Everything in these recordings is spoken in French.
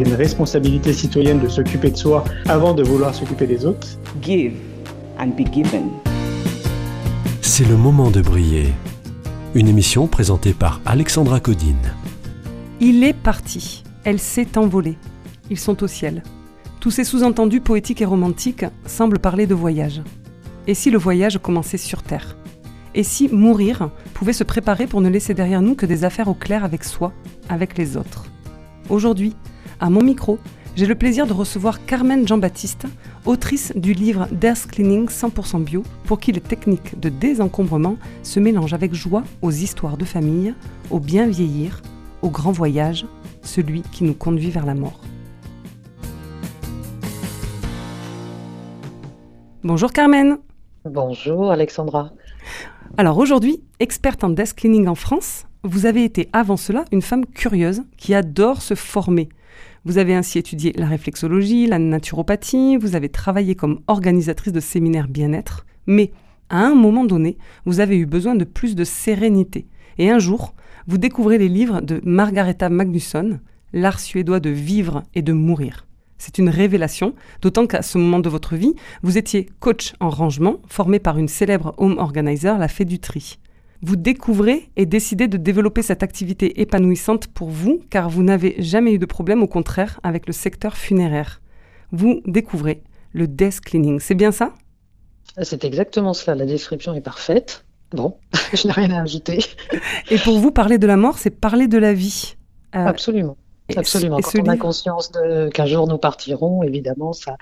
y a une responsabilité citoyenne de s'occuper de soi avant de vouloir s'occuper des autres. give and be given. C'est le moment de briller. Une émission présentée par Alexandra Codine. Il est parti. Elle s'est envolée. Ils sont au ciel. Tous ces sous-entendus poétiques et romantiques semblent parler de voyage. Et si le voyage commençait sur Terre? Et si mourir pouvait se préparer pour ne laisser derrière nous que des affaires au clair avec soi, avec les autres? Aujourd'hui, à mon micro, j'ai le plaisir de recevoir Carmen Jean-Baptiste, autrice du livre Death Cleaning 100% bio, pour qui les techniques de désencombrement se mélangent avec joie aux histoires de famille, au bien vieillir, au grand voyage, celui qui nous conduit vers la mort. Bonjour Carmen. Bonjour Alexandra. Alors aujourd'hui, experte en desk cleaning en France, vous avez été avant cela une femme curieuse qui adore se former. Vous avez ainsi étudié la réflexologie, la naturopathie, vous avez travaillé comme organisatrice de séminaires bien-être, mais à un moment donné, vous avez eu besoin de plus de sérénité. Et un jour, vous découvrez les livres de Margaretha Magnusson, L'art suédois de vivre et de mourir. C'est une révélation, d'autant qu'à ce moment de votre vie, vous étiez coach en rangement, formé par une célèbre home organizer, la Fée du Tri. Vous découvrez et décidez de développer cette activité épanouissante pour vous, car vous n'avez jamais eu de problème, au contraire, avec le secteur funéraire. Vous découvrez le desk cleaning, c'est bien ça? C'est exactement cela, la description est parfaite. Bon, je n'ai rien à ajouter. Et pour vous, parler de la mort, c'est parler de la vie. Euh, Absolument. Absolument. et Quand on a conscience qu'un jour nous partirons, évidemment, ça,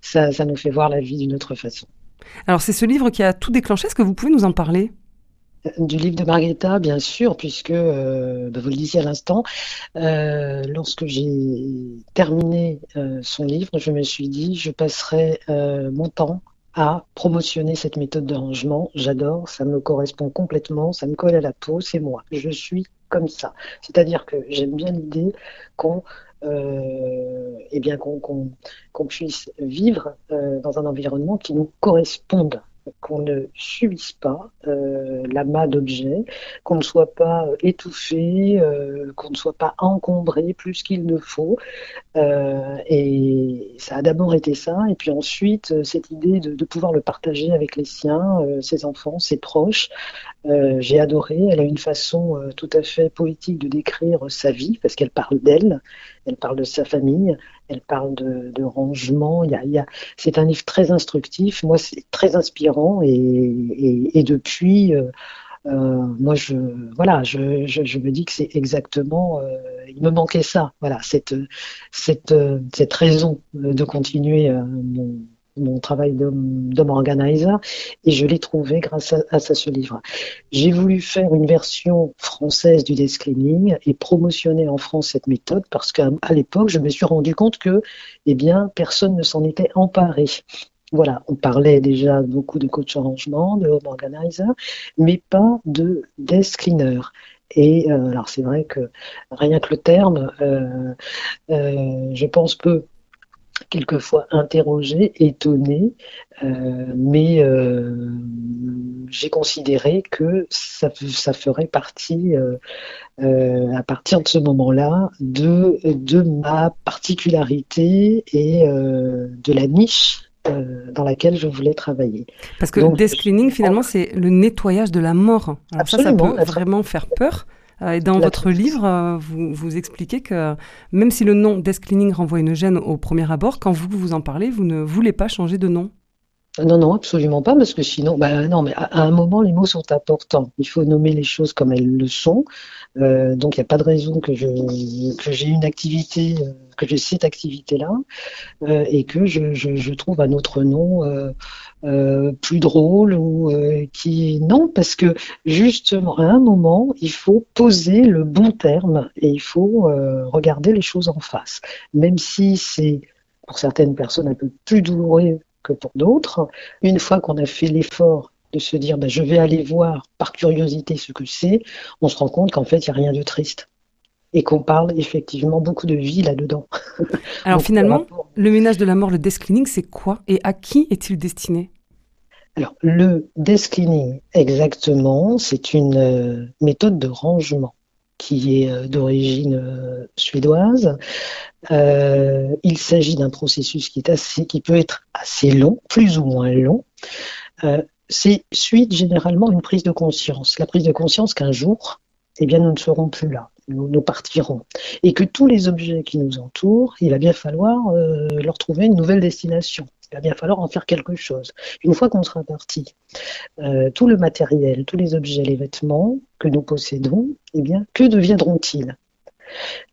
ça, ça nous fait voir la vie d'une autre façon. Alors c'est ce livre qui a tout déclenché, est-ce que vous pouvez nous en parler? Du livre de Margrethe, bien sûr, puisque, euh, bah, vous le disiez à l'instant, euh, lorsque j'ai terminé euh, son livre, je me suis dit, je passerai mon temps à promotionner cette méthode de rangement. J'adore, ça me correspond complètement, ça me colle à la peau, c'est moi. Je suis comme ça. C'est-à-dire que j'aime bien l'idée qu'on eh bien, puisse vivre dans un environnement qui nous corresponde qu'on ne subisse pas euh, l'amas d'objets, qu'on ne soit pas euh, étouffé, euh, qu'on ne soit pas encombré plus qu'il ne faut. Et ça a d'abord été ça, et puis ensuite cette idée de, de pouvoir le partager avec les siens, ses enfants, ses proches. J'ai adoré. Elle a une façon tout à fait poétique de décrire sa vie, parce qu'elle parle d'elle, elle parle de sa famille, elle parle de, rangement. C'est un livre très instructif. Moi, c'est très inspirant. Et, depuis, euh, euh, moi, je, voilà, je, me dis que c'est exactement. euh, il me manquait ça. Voilà, cette, cette, cette raison de continuer mon, mon travail d'homme organizer. Et je l'ai trouvé grâce à, ce livre. J'ai voulu faire une version française du desk cleaning et promotionner en France cette méthode parce qu'à l'époque, je me suis rendu compte que, eh bien, personne ne s'en était emparé. Voilà, on parlait déjà beaucoup de coach en rangement, de home organizer, mais pas de desk cleaner. Et euh, alors c'est vrai que rien que le terme, euh, euh, je pense peut quelquefois interroger, étonner, euh, mais euh, j'ai considéré que ça, ça ferait partie, euh, à partir de ce moment-là, de, de ma particularité et de la niche dans laquelle je voulais travailler. Parce que Donc, desk cleaning, finalement, c'est le nettoyage de la mort. Alors ça, ça Absolument. peut vraiment faire peur. Euh, Et dans La votre livre, euh, vous, vous expliquez que même si le nom desk cleaning renvoie une gêne au premier abord, quand vous vous en parlez, vous ne voulez pas changer de nom. Non, non, absolument pas, parce que sinon, bah, non, mais à, un moment, les mots sont importants. Il faut nommer les choses comme elles le sont. Euh, donc, il n'y a pas de raison que je que j'ai une activité, euh, que j'ai cette activité-là, euh, et que je, je, je trouve un autre nom euh, euh, plus drôle ou euh, qui non, parce que justement, à un moment, il faut poser le bon terme et il faut regarder les choses en face, même si c'est pour certaines personnes un peu plus douloureux que pour d'autres. Une fois qu'on a fait l'effort de se dire bah, je vais aller voir par curiosité ce que c'est, on se rend compte qu'en fait il n'y a rien de triste et qu'on parle effectivement beaucoup de vie là-dedans. Alors Donc, finalement, rapport- le ménage de la mort, le desk cleaning, c'est quoi? Et à qui est-il destiné? Alors, le desk cleaning, exactement, c'est une euh, méthode de rangement qui est euh, d'origine euh, suédoise. Euh, il s'agit d'un processus qui est assez, qui peut être assez long, plus ou moins long. C'est suite généralement une prise de conscience. La prise de conscience qu'un jour, eh bien, nous ne serons plus là. Nous, partirons. Et que tous les objets qui nous entourent, il va bien falloir euh, leur trouver une nouvelle destination. Il va bien falloir en faire quelque chose. Une fois qu'on sera parti, euh, tout le matériel, tous les objets, les vêtements que nous possédons, eh bien, que deviendront-ils?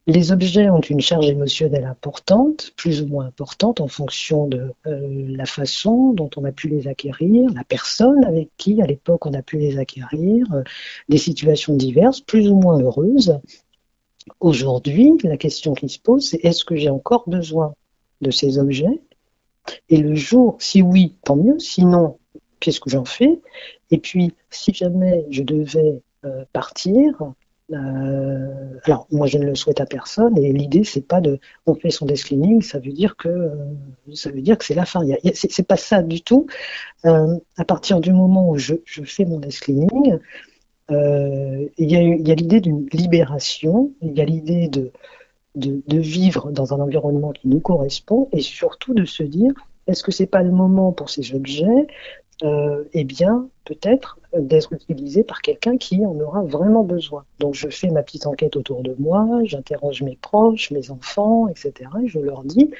Les objets ont une charge émotionnelle importante, plus ou moins importante en fonction de euh, la façon dont on a pu les acquérir, la personne avec qui à l'époque on a pu les acquérir, des situations diverses, plus ou moins heureuses. Aujourd'hui, la question qui se pose, c'est est-ce que j'ai encore besoin de ces objets? Et le jour, si oui, tant mieux, sinon, qu'est-ce que j'en fais? Et puis, si jamais je devais euh, partir, euh, alors moi je ne le souhaite à personne et l'idée c'est pas de on fait son desk cleaning, ça veut dire que euh, que c'est la fin. C'est pas ça du tout. À partir du moment où je, je fais mon desk cleaning, il y a, eu- il y a l'idée d'une libération, il y a l'idée de, de, vivre dans un environnement qui nous correspond et surtout de se dire est-ce que c'est pas le moment pour ces objets euh, eh bien, peut-être euh, d'être utilisé par quelqu'un qui en aura vraiment besoin. Donc, je fais ma petite enquête autour de moi, j'interroge mes proches, mes enfants, etc. Et je leur dis,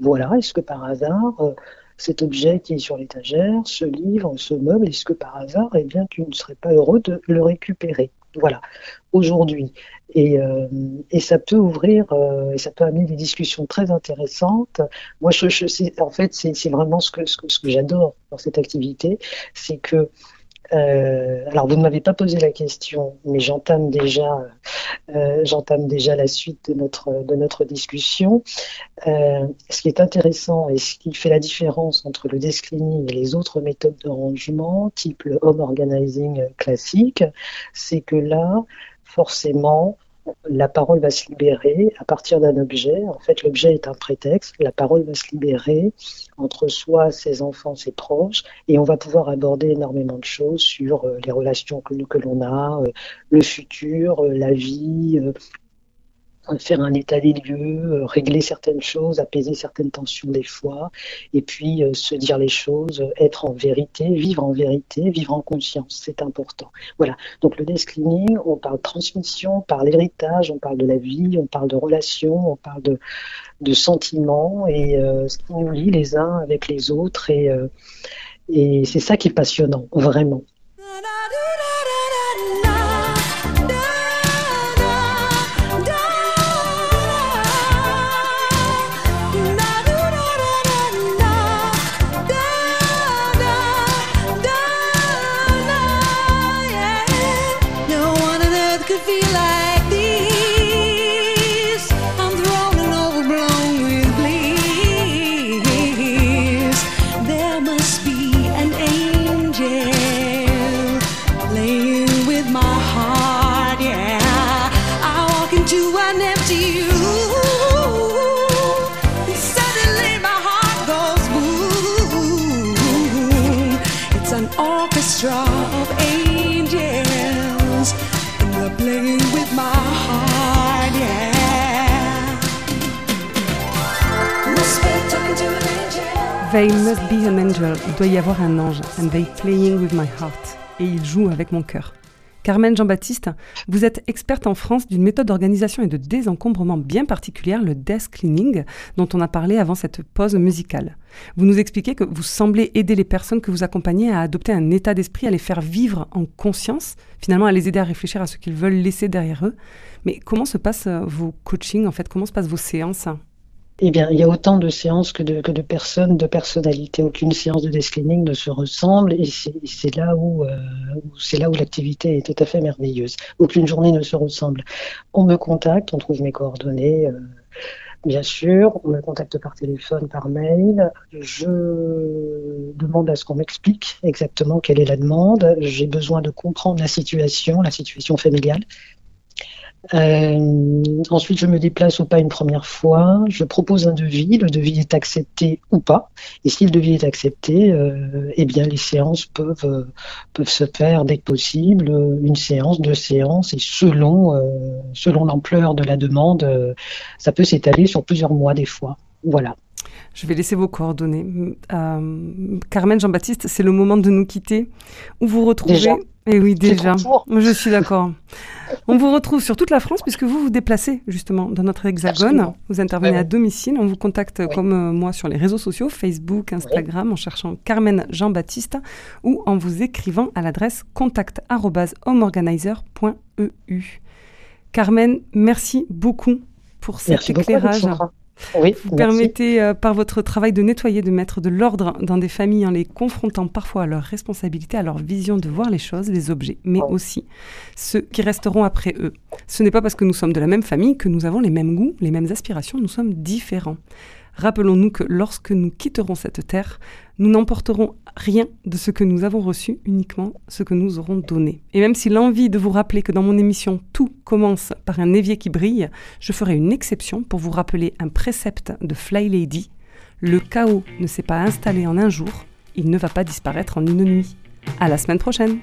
voilà, est-ce que par hasard, euh, cet objet qui est sur l'étagère, ce livre, ce meuble, est-ce que par hasard, eh bien, tu ne serais pas heureux de le récupérer? Voilà, aujourd'hui. Et, euh, et ça peut ouvrir, euh, et ça peut amener des discussions très intéressantes. Moi, je, je, en fait, c'est c'est vraiment ce que, ce que, ce que j'adore dans cette activité, c'est que euh, alors, vous ne m'avez pas posé la question, mais j'entame déjà, euh, j'entame déjà la suite de notre, de notre discussion. Euh, ce qui est intéressant et ce qui fait la différence entre le desk cleaning et les autres méthodes de rangement, type le home organizing classique, c'est que là, forcément, la parole va se libérer à partir d'un objet. En fait, l'objet est un prétexte. La parole va se libérer entre soi, ses enfants, ses proches, et on va pouvoir aborder énormément de choses sur euh, les relations que, que l'on a, euh, le futur, euh, la vie, faire un état des lieux, euh, régler certaines choses, apaiser certaines tensions des fois, et puis euh, se dire les choses, euh, être en vérité, vivre en vérité, vivre en conscience, c'est important. Voilà, donc le desk on parle transmission, on parle héritage, on parle de la vie, on parle de relations, on parle de, de sentiments, et euh, ce qui nous lie les uns avec les autres, euh, et c'est ça qui est passionnant, vraiment. Into an angel laying with my heart yeah. I all can do is empty room. Must be an angel. Il doit y avoir un ange. And playing with my heart. Et il joue avec mon cœur. Carmen Jean-Baptiste, vous êtes experte en France d'une méthode d'organisation et de désencombrement bien particulière, le desk cleaning, dont on a parlé avant cette pause musicale. Vous nous expliquez que vous semblez aider les personnes que vous accompagnez à adopter un état d'esprit, à les faire vivre en conscience, finalement à les aider à réfléchir à ce qu'ils veulent laisser derrière eux. Mais comment se passent euh, vos coachings en fait? Comment se passent vos séances? Eh bien, il y a autant de séances que de, personnes, de personnalités. Aucune séance de desk cleaning ne se ressemble et c'est là où, euh, où- c'est là où l'activité est tout à fait merveilleuse. Aucune journée ne se ressemble. On me contacte, on trouve mes coordonnées. euh, Bien sûr, on me contacte par téléphone, par mail. Je demande à ce qu'on m'explique exactement quelle est la demande. J'ai besoin de comprendre la situation, la situation familiale. Euh, ensuite, je me déplace ou pas une première fois. Je propose un devis. Le devis est accepté ou pas. Et si le devis est accepté, euh, eh bien, les séances peuvent, euh, peuvent se faire dès que possible. Une séance, deux séances. Et selon, euh, selon l'ampleur de la demande, euh, ça peut s'étaler sur plusieurs mois des fois. Voilà. Je vais laisser vos coordonnées. Euh, Carmen Jean-Baptiste, c'est le moment de nous quitter. Où vous retrouvez Déjà Eh oui, déjà. Je suis d'accord. On vous retrouve sur toute la France puisque vous vous déplacez justement dans notre hexagone. Absolument. Vous intervenez à domicile. On vous contacte Oui. comme euh, moi sur les réseaux sociaux, Facebook, Instagram, en cherchant Carmen Jean-Baptiste ou en vous écrivant à l'adresse contact@homeorganizer.eu. Carmen, merci beaucoup pour cet Merci beaucoup, éclairage. Alexandra. Oui, Vous merci. permettez euh, par votre travail de nettoyer, de mettre de l'ordre dans des familles en les confrontant parfois à leurs responsabilités, à leur vision de voir les choses, les objets, mais Oh. aussi ceux qui resteront après eux. Ce n'est pas parce que nous sommes de la même famille que nous avons les mêmes goûts, les mêmes aspirations, nous sommes différents. Rappelons-nous que lorsque nous quitterons cette terre, nous n'emporterons rien de ce que nous avons reçu, uniquement ce que nous aurons donné. Et même si l'envie de vous rappeler que dans mon émission tout commence par un évier qui brille, je ferai une exception pour vous rappeler un précepte de Fly Lady. Le chaos ne s'est pas installé en un jour, il ne va pas disparaître en une nuit. À la semaine prochaine!